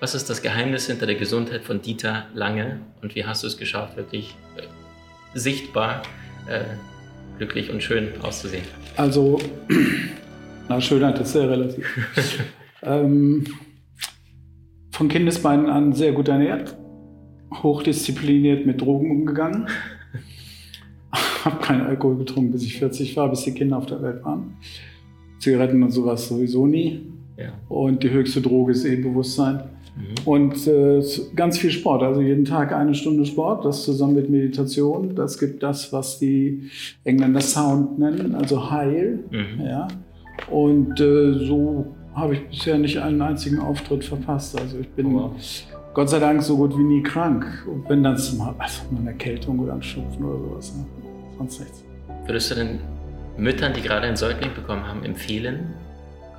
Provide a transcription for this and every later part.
Was ist das Geheimnis hinter der Gesundheit von Dieter Lange und wie hast du es geschafft, wirklich äh, sichtbar äh, glücklich und schön auszusehen? Also, na, Schönheit ist sehr relativ. ähm, von Kindesbeinen an sehr gut ernährt, hochdiszipliniert mit Drogen umgegangen. habe keinen Alkohol getrunken, bis ich 40 war, bis die Kinder auf der Welt waren. Zigaretten und sowas sowieso nie. Ja. Und die höchste Droge ist eh Bewusstsein. Mhm. Und äh, ganz viel Sport, also jeden Tag eine Stunde Sport, das zusammen mit Meditation. Das gibt das, was die Engländer Sound nennen, also Heil. Mhm. Ja. Und äh, so habe ich bisher nicht einen einzigen Auftritt verpasst. Also ich bin wow. Gott sei Dank so gut wie nie krank. Und wenn dann mal, also eine Erkältung oder ein Schnupfen oder sowas, ne? sonst nichts. Würdest du den Müttern, die gerade ein Säugling bekommen haben, empfehlen,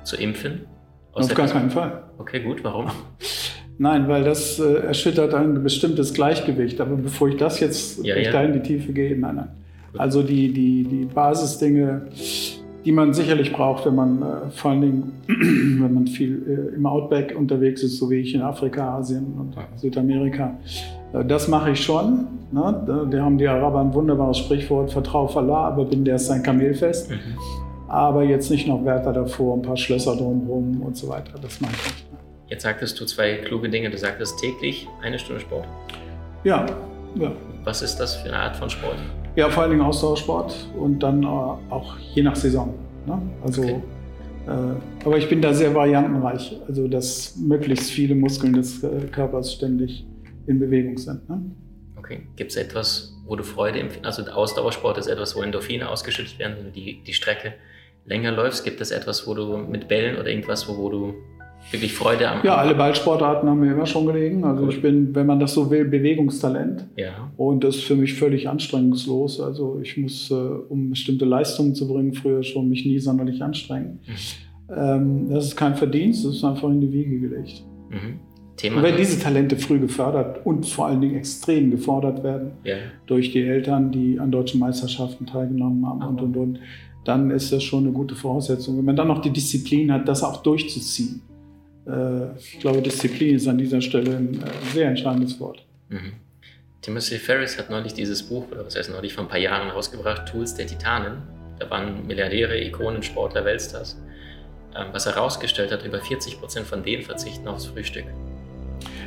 zu impfen? Auf gar keinen Fall. Okay, gut. Warum? Nein, weil das äh, erschüttert ein bestimmtes Gleichgewicht. Aber bevor ich das jetzt ja, ja. da in die Tiefe gehe, nein, nein. Also die, die, die Basisdinge, die man sicherlich braucht, wenn man äh, vor allen Dingen, wenn man viel äh, im Outback unterwegs ist, so wie ich in Afrika, Asien und Südamerika. Äh, das mache ich schon. Ne? Da, da, haben die Araber ein wunderbares Sprichwort, vertrau auf Allah, aber bin der ist sein Kamel fest. Mhm aber jetzt nicht noch Wärter davor, ein paar Schlösser drumherum und so weiter. Das mache ich nicht. Jetzt sagtest du zwei kluge Dinge. Du sagtest täglich eine Stunde Sport. Ja, ja. Was ist das für eine Art von Sport? Ja, vor allen Dingen Ausdauersport und dann auch je nach Saison. Ne? Also, okay. äh, aber ich bin da sehr variantenreich, also dass möglichst viele Muskeln des äh, Körpers ständig in Bewegung sind. Ne? Okay. Gibt es etwas, wo du Freude empfindest? Also Ausdauersport ist etwas, wo Endorphine ausgeschüttet werden, wenn du die, die Strecke länger läufst. Gibt es etwas, wo du mit Bällen oder irgendwas, wo, wo du wirklich Freude am. Ja, alle Ballsportarten haben mir immer schon gelegen. Also ich bin, wenn man das so will, Bewegungstalent. Ja. Und das ist für mich völlig anstrengungslos. Also ich muss, äh, um bestimmte Leistungen zu bringen, früher schon mich nie sonderlich anstrengen. Mhm. Ähm, das ist kein Verdienst, das ist einfach in die Wiege gelegt. Mhm. Thema und wenn diese Talente früh gefördert und vor allen Dingen extrem gefordert werden ja. durch die Eltern, die an deutschen Meisterschaften teilgenommen haben und und und, dann ist das schon eine gute Voraussetzung. Wenn man dann noch die Disziplin hat, das auch durchzuziehen. Äh, ich glaube, Disziplin ist an dieser Stelle ein äh, sehr entscheidendes Wort. Mhm. Timothy Ferris hat neulich dieses Buch, oder was heißt neulich, vor ein paar Jahren rausgebracht, Tools der Titanen. Da waren Milliardäre, Ikonen, Sportler, Weltstars. Ähm, was er herausgestellt hat, über 40 Prozent von denen verzichten aufs Frühstück.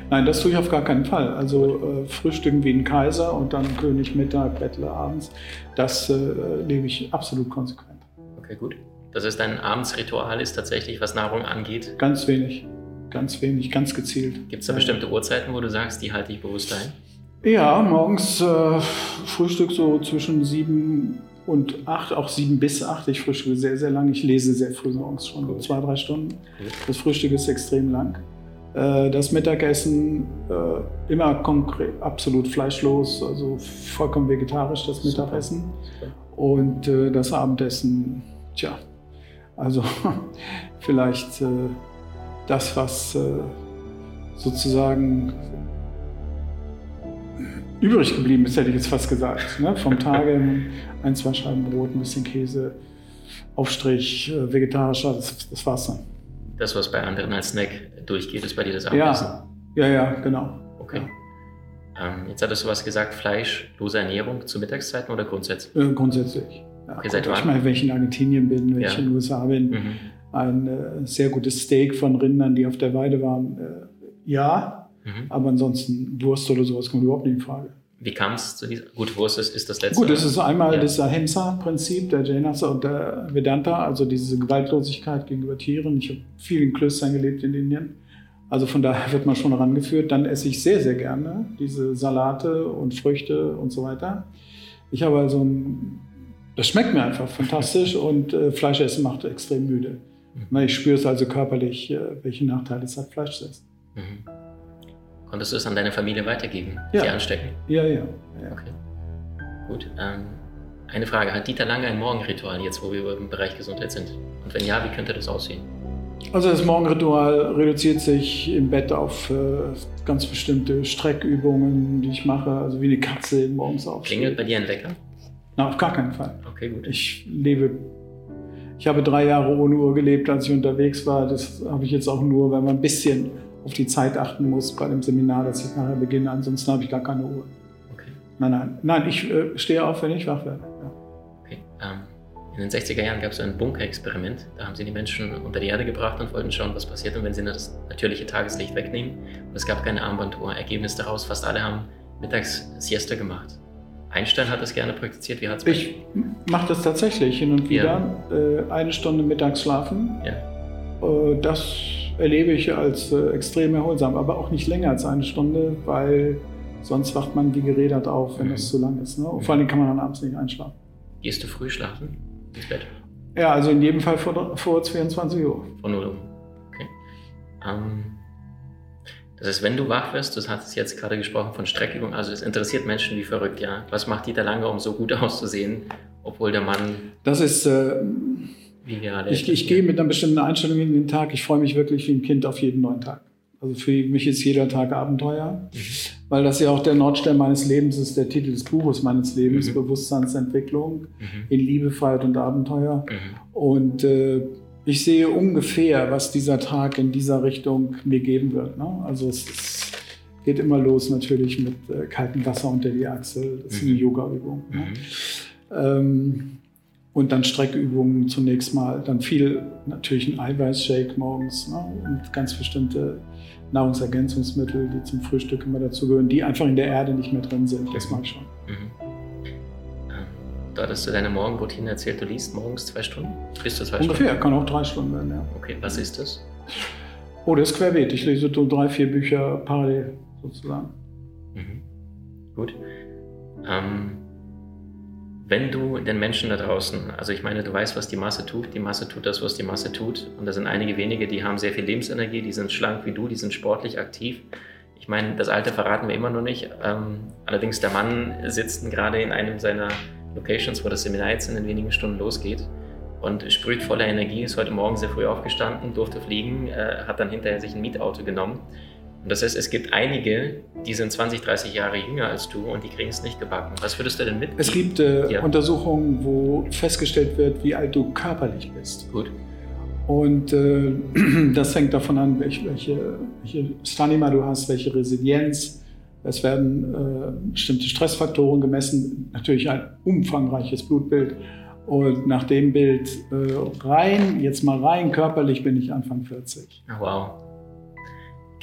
Nein, das tue ich auf gar keinen Fall. Also äh, Frühstücken wie ein Kaiser und dann König Mittag, Bettler abends, das äh, lebe ich absolut konsequent. Okay, gut. Das ist dein Abendsritual ist tatsächlich, was Nahrung angeht? Ganz wenig. Ganz wenig, ganz gezielt. Gibt es da bestimmte Uhrzeiten, wo du sagst, die halte ich bewusst ein? Ja, morgens äh, Frühstück so zwischen sieben und acht, auch sieben bis acht. Ich frühstücke sehr, sehr lang. Ich lese sehr früh morgens schon, so zwei, drei Stunden. Das Frühstück ist extrem lang. Äh, das Mittagessen äh, immer konkret, absolut fleischlos, also vollkommen vegetarisch das Mittagessen. Und äh, das Abendessen, tja, also vielleicht das, was sozusagen übrig geblieben ist, hätte ich jetzt fast gesagt. Ne? Vom Tage ein, zwei Scheiben Brot, ein bisschen Käse, Aufstrich, vegetarischer, das, das war's dann das, was bei anderen als Snack durchgeht, ist bei dir das Abendessen? Ja, ja, ja genau. Okay. Ja. Ähm, jetzt hattest du was gesagt, fleischlose Ernährung zu Mittagszeiten oder grundsätzlich? Äh, grundsätzlich. Ja, okay, seit wann? Ich meine, wenn ich in Argentinien bin, wenn ja. ich in den USA bin, mhm. ein äh, sehr gutes Steak von Rindern, die auf der Weide waren, äh, ja. Mhm. Aber ansonsten Wurst oder sowas kommt überhaupt nicht in Frage. Wie kam es zu dieser? Gut, Wurst ist, ist das letzte. Gut, das ist einmal ja. das Ahimsa-Prinzip der Jainasa und der Vedanta, also diese Gewaltlosigkeit gegenüber Tieren. Ich habe viel in Klöstern gelebt in Indien. Also von daher wird man schon herangeführt. Dann esse ich sehr, sehr gerne diese Salate und Früchte und so weiter. Ich habe also ein, das schmeckt mir einfach fantastisch und äh, Fleischessen macht extrem müde. Mhm. Ich spüre es also körperlich, äh, welche Nachteile es hat, Fleisch zu essen. Mhm. Konntest du es an deine Familie weitergeben? Ja. Sie anstecken? Ja, ja. ja. Okay. Gut. Ähm, eine Frage. Hat Dieter Lange ein Morgenritual jetzt, wo wir im Bereich Gesundheit sind? Und wenn ja, wie könnte das aussehen? Also das Morgenritual reduziert sich im Bett auf äh, ganz bestimmte Streckübungen, die ich mache, also wie eine Katze morgens auf. Klingelt bei dir ein Wecker? Na, auf gar keinen Fall. Okay, gut. Ich lebe, ich habe drei Jahre ohne Uhr gelebt, als ich unterwegs war. Das habe ich jetzt auch nur, weil man ein bisschen auf die Zeit achten muss bei dem Seminar, das ich nachher beginne. Ansonsten habe ich gar keine Uhr. Okay. Nein, nein, nein, ich äh, stehe auf, wenn ich wach werde. Ja. okay. Ähm, in den 60er Jahren gab es ein Bunker-Experiment. Da haben sie die Menschen unter die Erde gebracht und wollten schauen, was passiert, und wenn sie das natürliche Tageslicht wegnehmen. Und es gab keine Armbanduhr. Ergebnis daraus, fast alle haben mittags Siesta gemacht. Einstein hat das gerne praktiziert. Wie hat es Ich mache das tatsächlich hin und wieder. Äh, eine Stunde mittags schlafen. Ja. Äh, das erlebe ich als äh, extrem erholsam, aber auch nicht länger als eine Stunde, weil sonst wacht man wie gerädert auf, wenn Mhm. es zu lang ist. Ne? Und vor allem kann man dann abends nicht einschlafen. Gehst du früh schlafen? Ins Bett? Ja, also in jedem Fall vor, vor 22 Uhr. Von 0 Uhr. Okay. Ähm, das heißt, wenn du wach wirst, du hast jetzt gerade gesprochen von Streckübung, also es interessiert Menschen wie verrückt, ja. Was macht Dieter Lange, um so gut auszusehen, obwohl der Mann, Das ist, äh, wie gerade. ich, ich gehe mit einer bestimmten Einstellung in den Tag. Ich freue mich wirklich wie ein Kind auf jeden neuen Tag. Also für mich ist jeder Tag Abenteuer, Mhm. weil das ja auch der Nordstern meines Lebens ist, der Titel des Buches meines Lebens, Mhm. Bewusstseinsentwicklung Mhm. in Liebe, Freiheit und Abenteuer. Mhm. Und äh, ich sehe ungefähr, was dieser Tag in dieser Richtung mir geben wird. Ne? Also es, es geht immer los natürlich mit äh, kaltem Wasser unter die Achsel. Das ist eine Mhm. Yoga-Übung. Ne? Mhm. Ähm, und dann Streckübungen zunächst mal. Dann viel natürlich ein Eiweißshake morgens ne? und ganz bestimmte Nahrungsergänzungsmittel, die zum Frühstück immer dazugehören, die einfach in der Erde nicht mehr drin sind. Das mag ich schon. Mhm. Ähm, Du hattest du deine Morgenroutine erzählt, du liest morgens zwei Stunden? Bis zu zwei Ungefähr, Stunden? kann auch drei Stunden werden, ja. Okay, was ist das? Oh, das ist querbeet. Ich lese so drei, vier Bücher parallel sozusagen. Mhm. Gut. Ähm, wenn du den Menschen da draußen, also ich meine, du weißt, was die Masse tut, die Masse tut das, was die Masse tut. Und da sind einige wenige, die haben sehr viel Lebensenergie, die sind schlank wie du, die sind sportlich aktiv. Ich meine, das Alter verraten wir immer noch nicht. Ähm, allerdings, der Mann sitzt gerade in einem seiner Locations, wo das Seminar jetzt in den wenigen Stunden losgeht und sprüht voller Energie, ist heute Morgen sehr früh aufgestanden, durfte fliegen, äh, hat dann hinterher sich ein Mietauto genommen. Und das heißt, es gibt einige, die sind 20, 30 Jahre jünger als du und die kriegen es nicht gebacken. Was würdest du denn mitgeben? Es gibt äh, Ja. Untersuchungen, wo festgestellt wird, wie alt du körperlich bist. Gut. Und äh, das hängt davon an, welche, welche, welche Stamina du hast, welche Resilienz. Es werden äh, bestimmte Stressfaktoren gemessen, natürlich ein umfangreiches Blutbild. Und nach dem Bild äh, rein, jetzt mal rein körperlich, bin ich Anfang 40. Ah, Wow.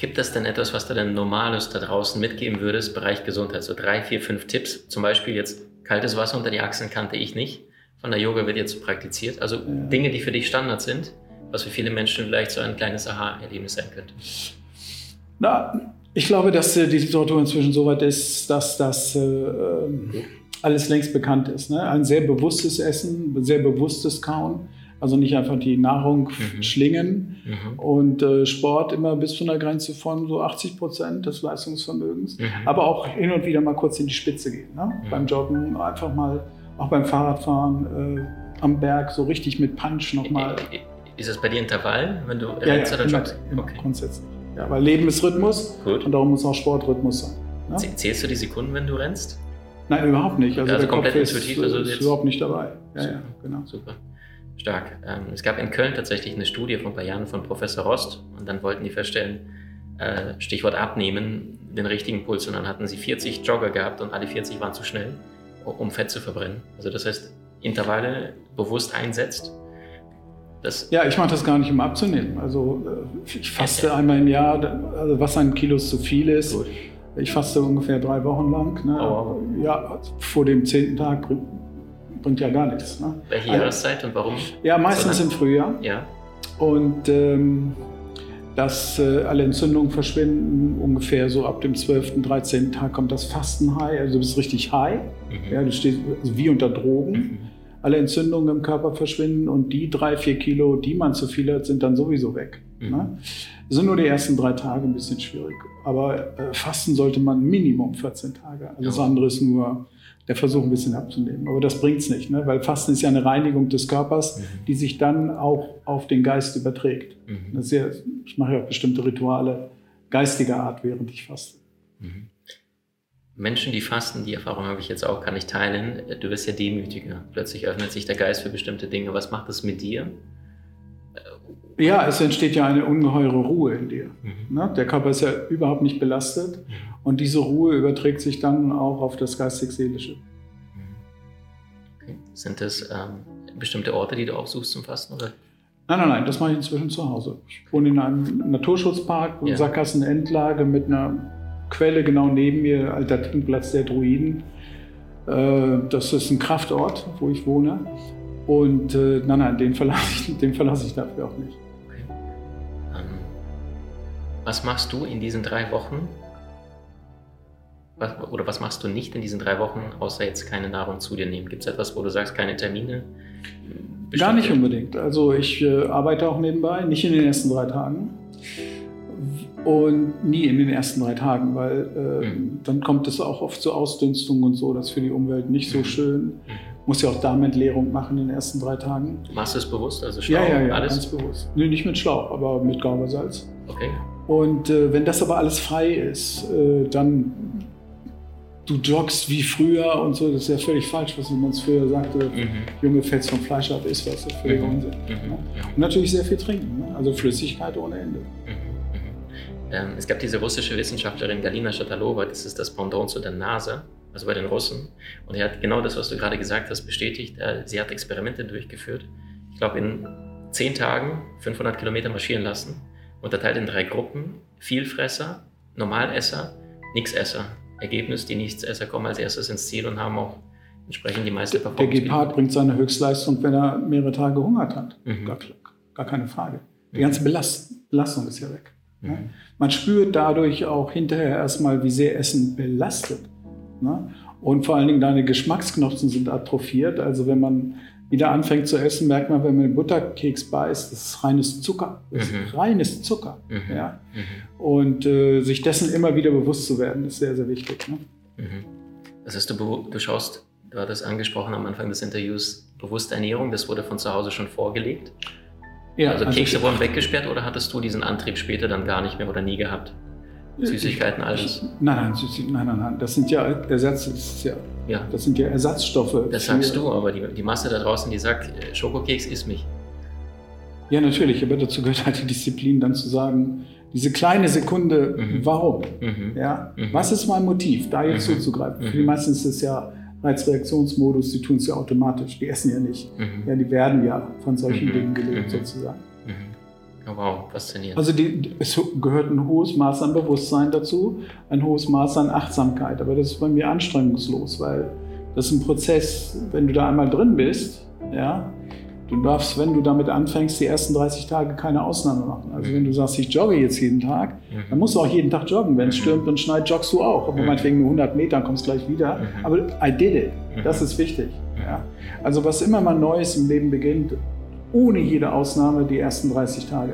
Gibt es denn etwas, was du denn Normales da draußen mitgeben würdest, Bereich Gesundheit? So drei, vier, fünf Tipps. Zum Beispiel jetzt kaltes Wasser unter die Achseln kannte ich nicht. Von der Yoga wird jetzt praktiziert. Also Dinge, die für dich Standard sind, was für viele Menschen vielleicht so ein kleines Aha-Erlebnis sein könnte. Na, ich glaube, dass äh, die Literatur inzwischen so weit ist, dass das äh, ähm, alles längst bekannt ist. Ne? Ein sehr bewusstes Essen, sehr bewusstes Kauen, also nicht einfach die Nahrung Mhm. schlingen Mhm. und äh, Sport immer bis zu einer Grenze von so 80 Prozent des Leistungsvermögens, Mhm. aber auch hin und wieder mal kurz in die Spitze gehen. Ne? Mhm. Beim Joggen einfach mal, auch beim Fahrradfahren äh, am Berg so richtig mit Punch nochmal. Ist es bei dir Intervall, wenn du Ja, rennst ja, oder joggst? immer Okay, grundsätzlich. Ja, weil Leben ist Rhythmus gut. und darum muss auch Sport Rhythmus sein. Ne? Zählst du die Sekunden, wenn du rennst? Nein, überhaupt nicht. Also, Also der Kopf komplett ist, intuitiv, also ist jetzt- überhaupt nicht dabei. Ja, Super. ja, genau. Super. Stark. Ähm, es gab in Köln tatsächlich eine Studie vor ein paar Jahren von Professor Rost und dann wollten die feststellen, äh, Stichwort abnehmen, den richtigen Puls und dann hatten sie 40 Jogger gehabt und alle 40 waren zu schnell, um Fett zu verbrennen. Also das heißt, Intervalle bewusst einsetzt. Das, Ja, ich mache das gar nicht, um abzunehmen. Also äh, ich faste einmal im Jahr, also was an Kilos zu viel ist. Gut. Ich faste ungefähr drei Wochen lang. Ne? Oh, Ja, vor dem zehnten Tag bringt, ja gar nichts. Ne? Welche Also- Jahreszeit und warum? Ja, meistens Sondern- im Frühjahr. Ja. Und ähm, dass äh, alle Entzündungen verschwinden, ungefähr so ab dem 12., 13. Tag kommt das Fasten-High. Also du bist richtig high. Mhm. Ja, du stehst also wie unter Drogen. Mhm. Alle Entzündungen im Körper verschwinden und die drei, vier Kilo, die man zu viel hat, sind dann sowieso weg. Mhm. Ne? Sind nur die ersten drei Tage ein bisschen schwierig. Aber äh, fasten sollte man Minimum 14 Tage. Alles ja. andere ist nur der Versuch, ein bisschen abzunehmen. Aber das bringt es nicht, ne? weil Fasten ist ja eine Reinigung des Körpers, mhm. die sich dann auch auf den Geist überträgt. Mhm. Das ist ja, ich mache ja auch bestimmte Rituale geistiger Art, während ich faste. Mhm. Menschen, die fasten, die Erfahrung habe ich jetzt auch, kann ich teilen. Du wirst ja demütiger. Plötzlich öffnet sich der Geist für bestimmte Dinge. Was macht das mit dir? Ja, es entsteht ja eine ungeheure Ruhe in dir. Mhm. Ne? Der Körper ist ja überhaupt nicht belastet mhm. und diese Ruhe überträgt sich dann auch auf das geistig-seelische. Mhm. Okay. Sind das ähm, bestimmte Orte, die du aufsuchst zum Fasten? Oder? Nein, nein, nein, das mache ich inzwischen zu Hause. Ich wohne in einem Naturschutzpark, ja. Sackgassenendlage mit einer Quelle genau neben mir, alter Trinkplatz der Druiden. Äh, das ist ein Kraftort, wo ich wohne. Und äh, nein, nein, den verlasse ich, den verlasse ich dafür auch nicht. Was machst du in diesen drei Wochen? Was, oder was machst du nicht in diesen drei Wochen, außer jetzt keine Nahrung zu dir nehmen? Gibt es etwas, wo du sagst, keine Termine? Gar nicht unbedingt. Also ich äh, arbeite auch nebenbei, nicht in den ersten drei Tagen. Und nie in den ersten drei Tagen, weil äh, mhm. dann kommt es auch oft zur Ausdünstung und so. Das ist für die Umwelt nicht so mhm. schön. Mhm. Muss ja auch Darmentleerung machen in den ersten drei Tagen. Machst du es bewusst? Also Schlauch? Ja, ja, ja, alles? ganz bewusst. Nee, nicht mit Schlauch, aber mit Gaubersalz. Okay. Und äh, wenn das aber alles frei ist, äh, dann du joggst wie früher und so, das ist ja völlig falsch, was man uns früher sagte, mhm. Junge, fällst vom Fleisch ab, ist was, das völlig mhm. Unsinn. Mhm. Ja. Und natürlich sehr viel trinken, ne? also Flüssigkeit ohne Ende. Mhm. Ähm, es gab diese russische Wissenschaftlerin Galina Shatalova, das ist das Pendant zu der NASA, also bei den Russen. Und er hat genau das, was du gerade gesagt hast, bestätigt. Äh, sie hat Experimente durchgeführt. Ich glaube, in zehn Tagen 500 Kilometer marschieren lassen, unterteilt in drei Gruppen. Vielfresser, Normalesser, Nixesser. Ergebnis, die Nichtsesser kommen als erstes ins Ziel und haben auch entsprechend die meiste Performance. Der Gepard bringt seine Höchstleistung, wenn er mehrere Tage gehungert hat. Mhm. Gar, gar, keine Frage. Die ganze Belast Belastung ist ja weg. Mhm. Man spürt dadurch auch hinterher erstmal, wie sehr Essen belastet. Ne? Und vor allen Dingen deine Geschmacksknospen sind atrophiert. Also wenn man wieder anfängt zu essen, merkt man, wenn man den Butterkeks beißt, das ist reines Zucker. Das mhm. ist reines Zucker. Mhm. Ja? Mhm. Und äh, sich dessen immer wieder bewusst zu werden, ist sehr, sehr wichtig. Ne? Mhm. Das heißt, du, du schaust, du hattest angesprochen am Anfang des Interviews, bewusste Ernährung, das wurde von zu Hause schon vorgelegt. Ja, also, also Kekse wurden weggesperrt oder hattest du diesen Antrieb später dann gar nicht mehr oder nie gehabt? Süßigkeiten, alles? Nein, nein, nein, nein, nein. Das sind ja Ersatz, das, ja, ja. das sind ja Ersatzstoffe. Das sagst du, aber die, die Masse da draußen, die sagt, äh, Schokokeks isst mich. Ja, natürlich, aber dazu gehört halt die Disziplin, dann zu sagen, diese kleine Sekunde, mhm. warum? Mhm. Ja? Mhm. Was ist mein Motiv, da jetzt mhm. zuzugreifen? Für die mhm. meisten ist es ja Reizreaktionsmodus, die tun es ja automatisch, die essen ja nicht. Mhm. Ja, die werden ja von solchen. Dingen gelebt sozusagen. Mhm. Wow, faszinierend. Also die, es gehört ein hohes Maß an Bewusstsein dazu, ein hohes Maß an Achtsamkeit, aber das ist bei mir anstrengungslos, weil das ist ein Prozess, wenn du da einmal drin bist, ja, Du darfst, wenn du damit anfängst, die ersten 30 Tage keine Ausnahme machen. Also wenn du sagst, ich jogge jetzt jeden Tag, mhm. dann musst du auch jeden Tag joggen. Wenn es mhm. stürmt und schneit, joggst du auch. Aber mhm. meinetwegen nur 100 Meter, dann kommst gleich wieder. Aber I did it. Das ist wichtig. Ja. Also was immer mal Neues im Leben beginnt, ohne jede Ausnahme die ersten 30 Tage.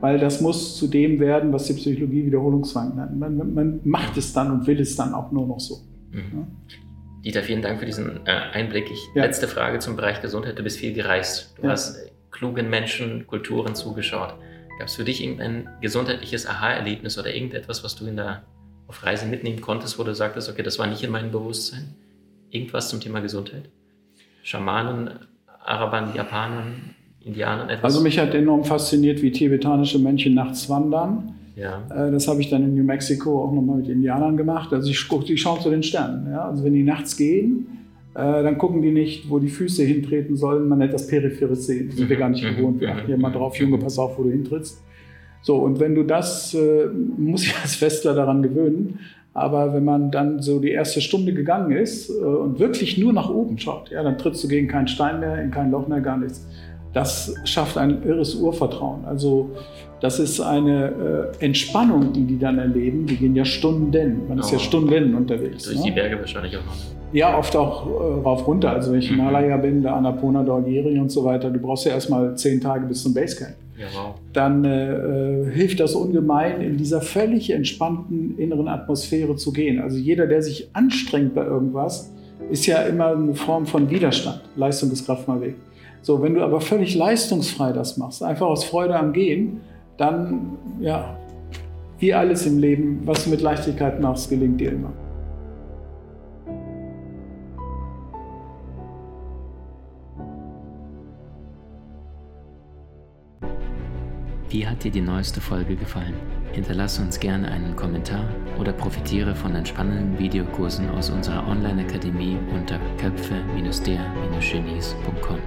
Weil das muss zu dem werden, was die Psychologie Wiederholungszwang nennt. Man, man macht es dann und will es dann auch nur noch so. Ja. Dieter, vielen Dank für diesen äh, Einblick. Ich, ja. Letzte Frage zum Bereich Gesundheit. Du bist viel gereist. Du ja. hast klugen Menschen, Kulturen zugeschaut. Gab es für dich irgendein gesundheitliches Aha-Erlebnis oder irgendetwas, was du in der, auf Reise mitnehmen konntest, wo du sagtest, okay, das war nicht in meinem Bewusstsein? Irgendwas zum Thema Gesundheit? Schamanen, Arabern, Japanern, Indianern, etwas? Also mich hat enorm fasziniert, wie tibetanische Mönche nachts wandern ja. Äh, das habe ich dann in New Mexico auch nochmal mit Indianern gemacht. Also ich, ich schaue zu den Sternen. Ja? Also wenn die nachts gehen, äh, dann gucken die nicht, wo die Füße hintreten sollen. Man nennt das peripheres Sehen. Das sind wir gar nicht mhm. gewohnt. Wir achten ja mal drauf, Junge, pass auf, wo du hintrittst. So, und wenn du das, äh, muss ich als Westler daran gewöhnen, aber wenn man dann so die erste Stunde gegangen ist äh, und wirklich nur nach oben schaut, ja, dann trittst du gegen keinen Stein mehr, in kein Loch mehr, gar nichts. Das schafft ein irres Urvertrauen. Also das ist eine äh, Entspannung, die die dann erleben. Die gehen ja Stunden, man ist oh. ja Stunden unterwegs. Durch ne? die Berge wahrscheinlich auch noch. Ja, oft auch äh, rauf runter. Also wenn ich in mhm. Himalaya bin, der Annapurna, Dornieri und so weiter, du brauchst ja erstmal zehn Tage bis zum Basecamp. ja, wow. dann äh, hilft das ungemein, in dieser völlig entspannten inneren Atmosphäre zu gehen. Also jeder, der sich anstrengt bei irgendwas, ist ja immer eine Form von Widerstand. Leistung ist Kraft mal weg. So, wenn du aber völlig leistungsfrei das machst, einfach aus Freude am Gehen, dann, ja, wie alles im Leben, was du mit Leichtigkeit machst, gelingt dir immer. Wie hat dir die neueste Folge gefallen? Hinterlasse uns gerne einen Kommentar oder profitiere von entspannenden Videokursen aus unserer Online-Akademie unter köpfe-der-genies.com.